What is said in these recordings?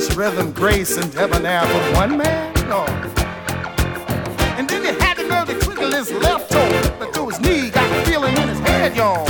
much rhythm, grace, and debonair for one man? No. And then he had to know the his left toe, but through his knee got the feeling in his head, y'all.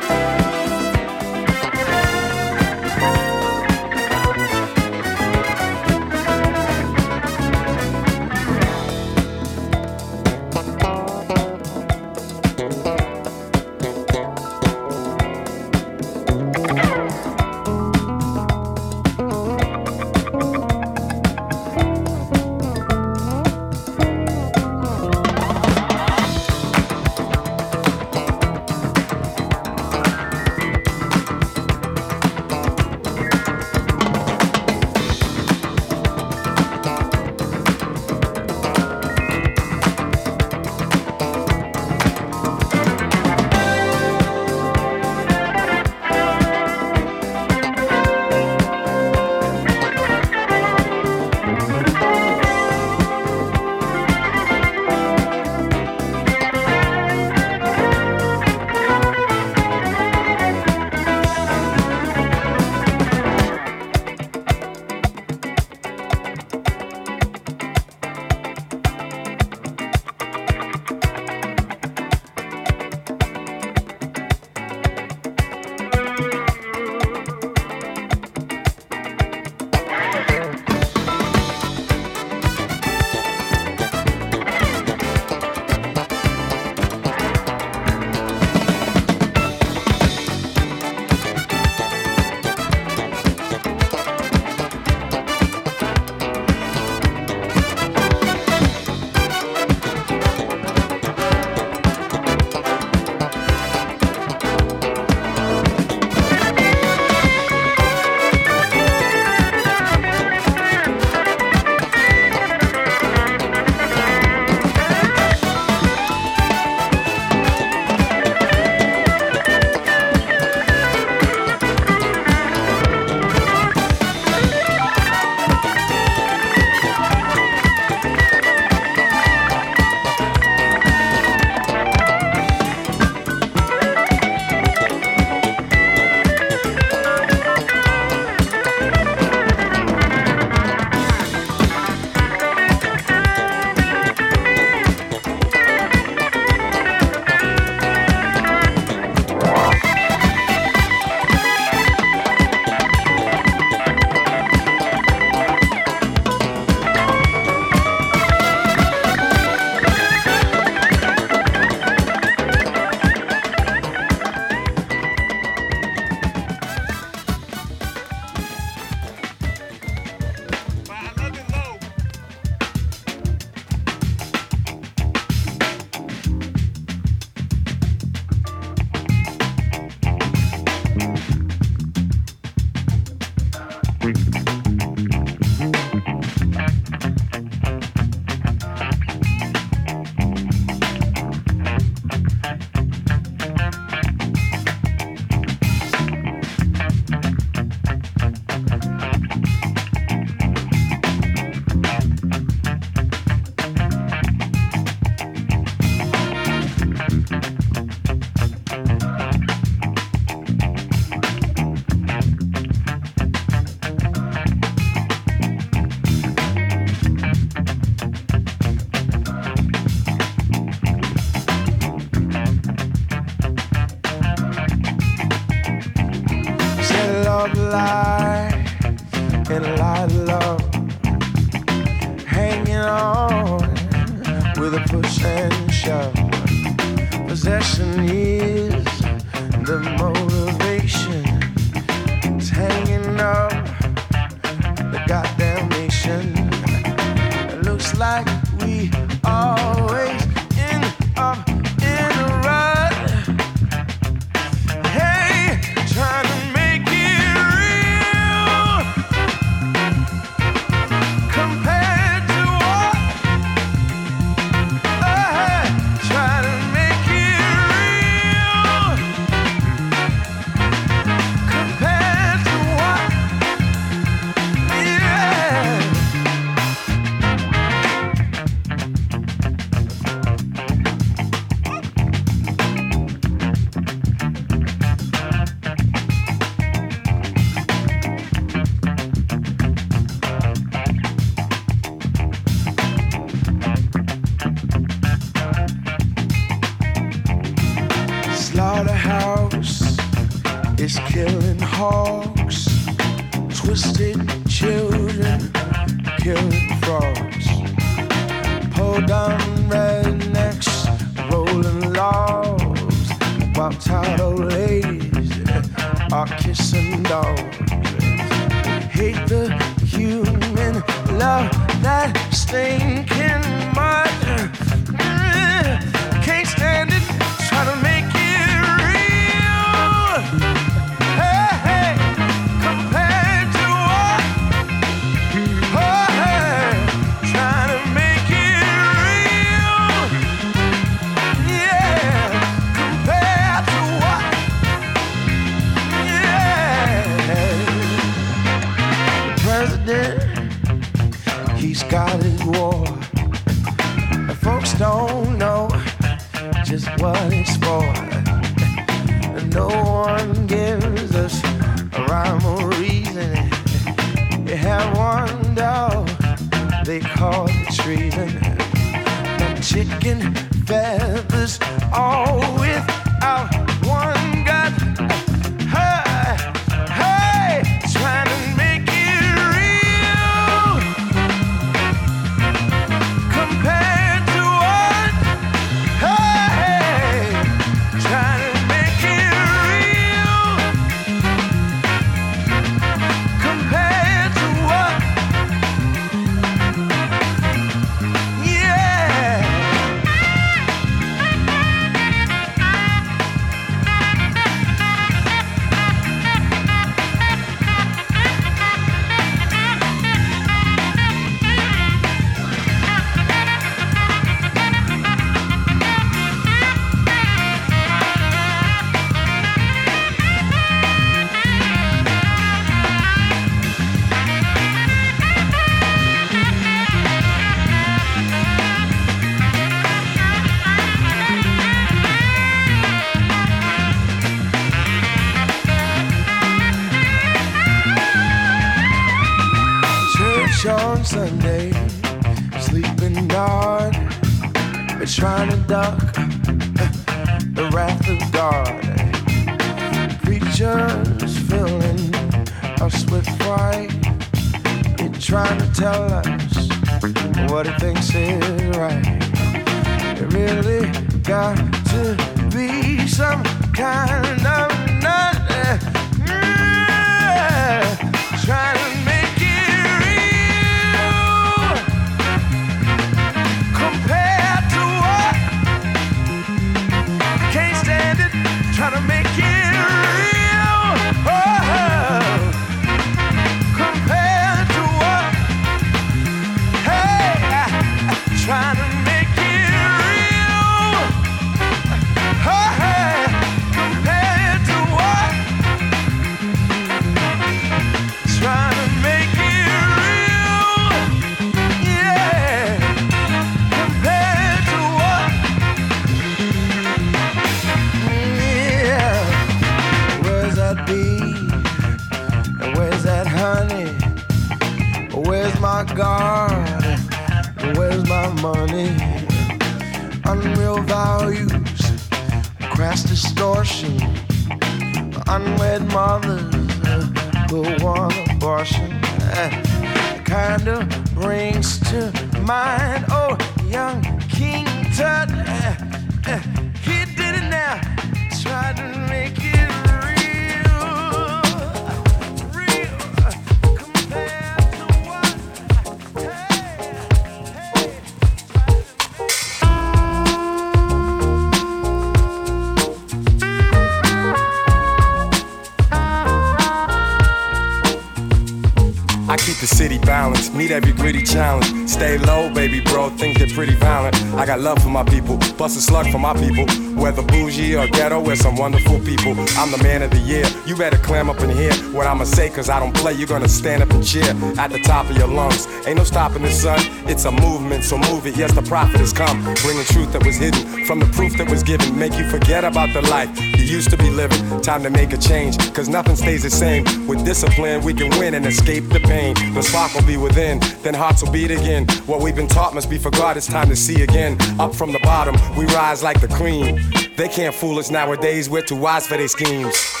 A slug for my people. Whether bougie or ghetto, we're some wonderful people. I'm the man of the year. You better clam up and hear what I'ma say, cause I don't play. You're gonna stand up and cheer at the top of your lungs. Ain't no stopping the sun. It's a movement, so move it. Yes, the prophet has come. Bringing truth that was hidden from the proof that was given. Make you forget about the life used to be living. Time to make a change, cause nothing stays the same. With discipline, we can win and escape the pain. The spark will be within, then hearts will beat again. What we've been taught must be forgot, it's time to see again. Up from the bottom, we rise like the cream. They can't fool us nowadays, we're too wise for their schemes.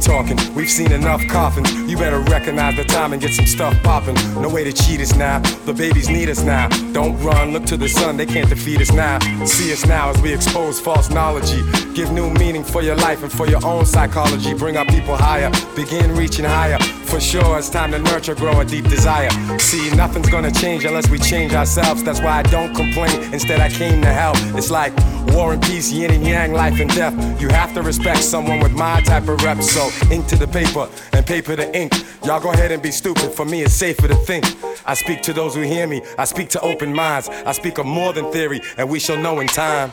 Talking. We've seen enough coffins. You better recognize the time and get some stuff popping. No way to cheat us now. The babies need us now. Don't run, look to the sun. They can't defeat us now. See us now as we expose false knowledge. Give new meaning for your life and for your own psychology. Bring our people higher. Begin reaching higher. For sure, it's time to nurture, grow a deep desire. See, nothing's gonna change unless we change ourselves. That's why I don't complain. Instead, I came to help. It's like war and peace, yin and yang, life and death. You have to respect someone with my type of rep. So, ink to the paper and paper to ink. Y'all go ahead and be stupid. For me, it's safer to think. I speak to those who hear me. I speak to open minds. I speak of more than theory, and we shall know in time.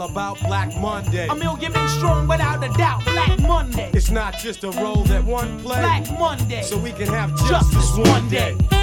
All about. Black Monday. A million men strong without a doubt. Black Monday. It's not just a role that one plays. Black Monday. So we can have justice, justice one day. stand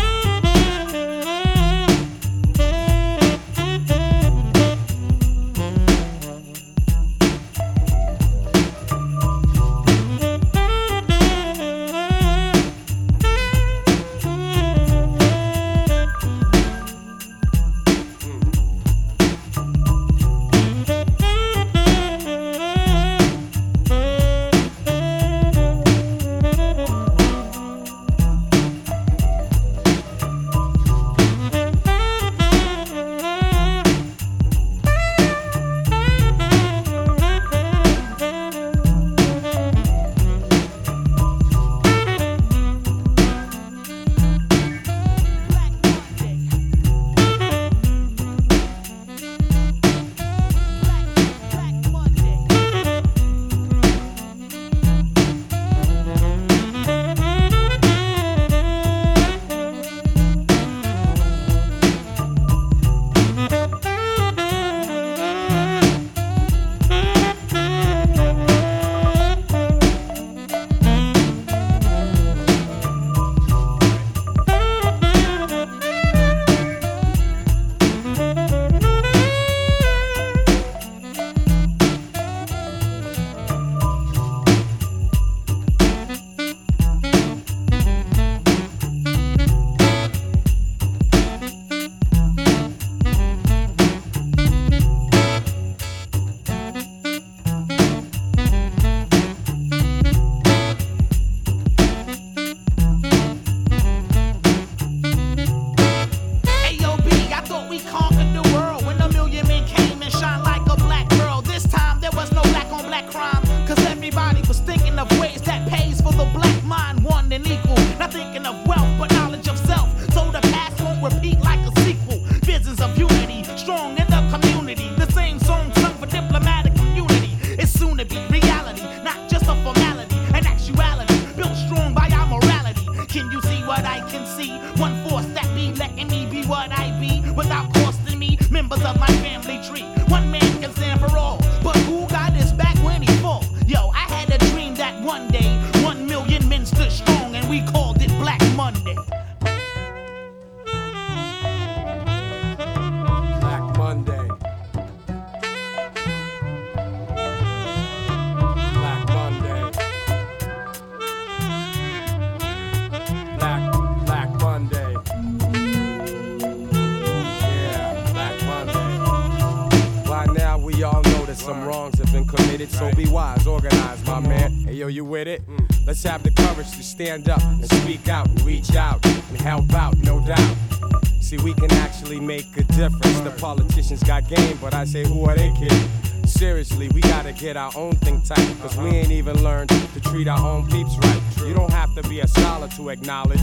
own thing tight, cause we ain't even learned to treat our own peeps right. You don't have to be a scholar to acknowledge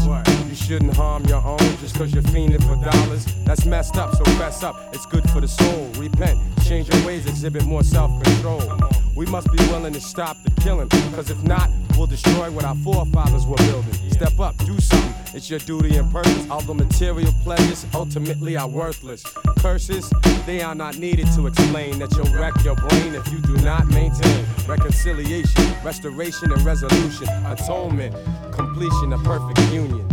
you shouldn't harm your own just cause you're fiending for dollars. That's messed up, so fess up. It's good for the soul. Repent, change your ways, exhibit more self control. We must be willing to stop the killing, cause if not, we'll destroy what our forefathers were building. Step up, do something. It's your duty and purpose. All the material pleasures ultimately are worthless. Curses, they are not needed to explain that you'll wreck your brain if you do not maintain reconciliation, restoration, and resolution, atonement, completion, a perfect union.